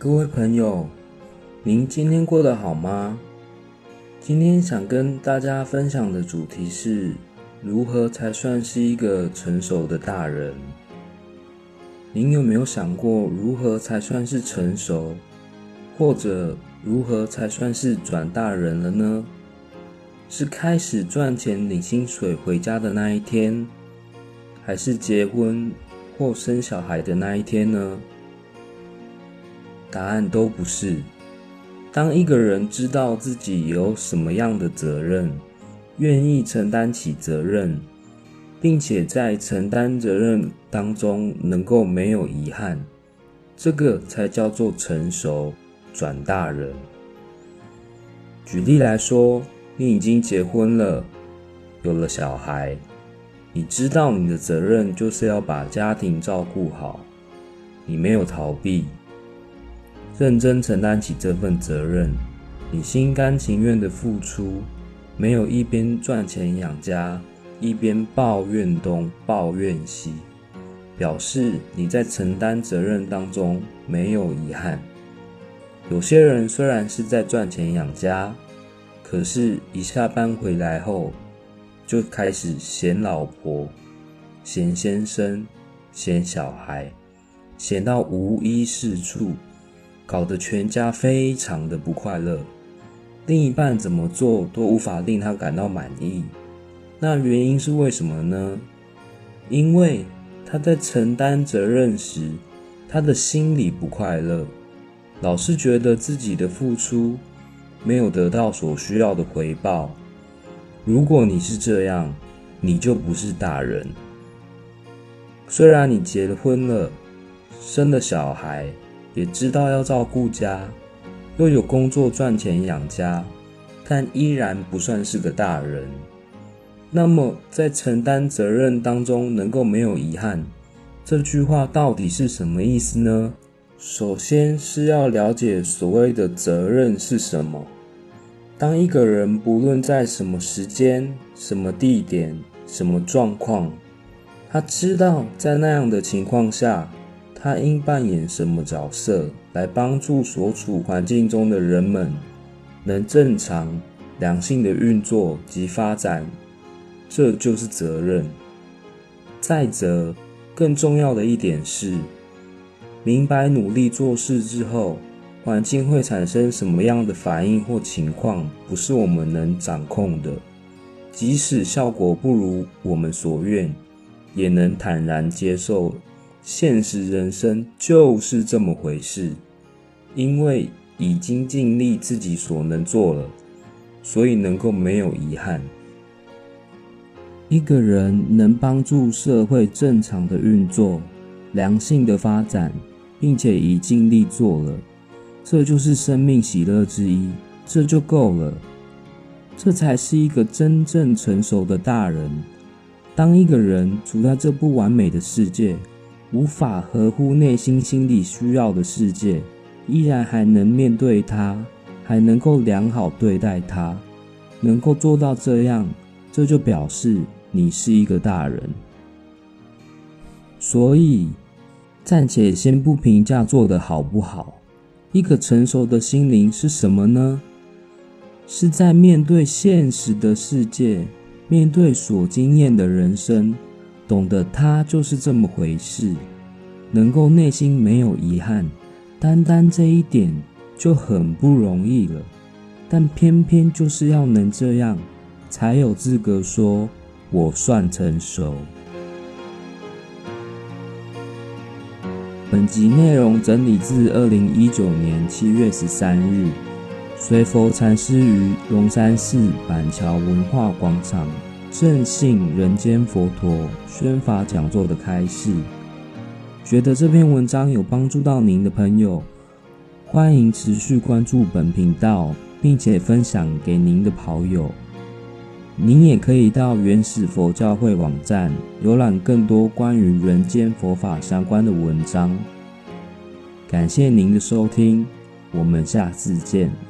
各位朋友，您今天过得好吗？今天想跟大家分享的主题是如何才算是一个成熟的大人？您有没有想过如何才算是成熟，或者如何才算是转大人了呢？是开始赚钱领薪水回家的那一天，还是结婚或生小孩的那一天呢？答案都不是。当一个人知道自己有什么样的责任，愿意承担起责任，并且在承担责任当中能够没有遗憾，这个才叫做成熟转大人。举例来说，你已经结婚了，有了小孩，你知道你的责任就是要把家庭照顾好，你没有逃避。认真承担起这份责任，你心甘情愿的付出，没有一边赚钱养家，一边抱怨东抱怨西，表示你在承担责任当中没有遗憾。有些人虽然是在赚钱养家，可是一下班回来后，就开始嫌老婆、嫌先生、嫌小孩，嫌到无一是处。搞得全家非常的不快乐，另一半怎么做都无法令他感到满意。那原因是为什么呢？因为他在承担责任时，他的心里不快乐，老是觉得自己的付出没有得到所需要的回报。如果你是这样，你就不是大人。虽然你结婚了，生了小孩。也知道要照顾家，又有工作赚钱养家，但依然不算是个大人。那么，在承担责任当中能够没有遗憾，这句话到底是什么意思呢？首先是要了解所谓的责任是什么。当一个人不论在什么时间、什么地点、什么状况，他知道在那样的情况下。他应扮演什么角色来帮助所处环境中的人们能正常、良性的运作及发展？这就是责任。再者，更重要的一点是，明白努力做事之后，环境会产生什么样的反应或情况，不是我们能掌控的。即使效果不如我们所愿，也能坦然接受。现实人生就是这么回事，因为已经尽力自己所能做了，所以能够没有遗憾。一个人能帮助社会正常的运作、良性的发展，并且已尽力做了，这就是生命喜乐之一，这就够了。这才是一个真正成熟的大人。当一个人处在这不完美的世界，无法合乎内心心理需要的世界，依然还能面对它，还能够良好对待它，能够做到这样，这就表示你是一个大人。所以，暂且先不评价做得好不好，一个成熟的心灵是什么呢？是在面对现实的世界，面对所经验的人生。懂得他就是这么回事，能够内心没有遗憾，单单这一点就很不容易了。但偏偏就是要能这样，才有资格说我算成熟。本集内容整理自二零一九年七月十三日，随佛禅师于龙山寺板桥文化广场。正信人间佛陀宣法讲座的开示，觉得这篇文章有帮助到您的朋友，欢迎持续关注本频道，并且分享给您的好友。您也可以到原始佛教会网站浏览更多关于人间佛法相关的文章。感谢您的收听，我们下次见。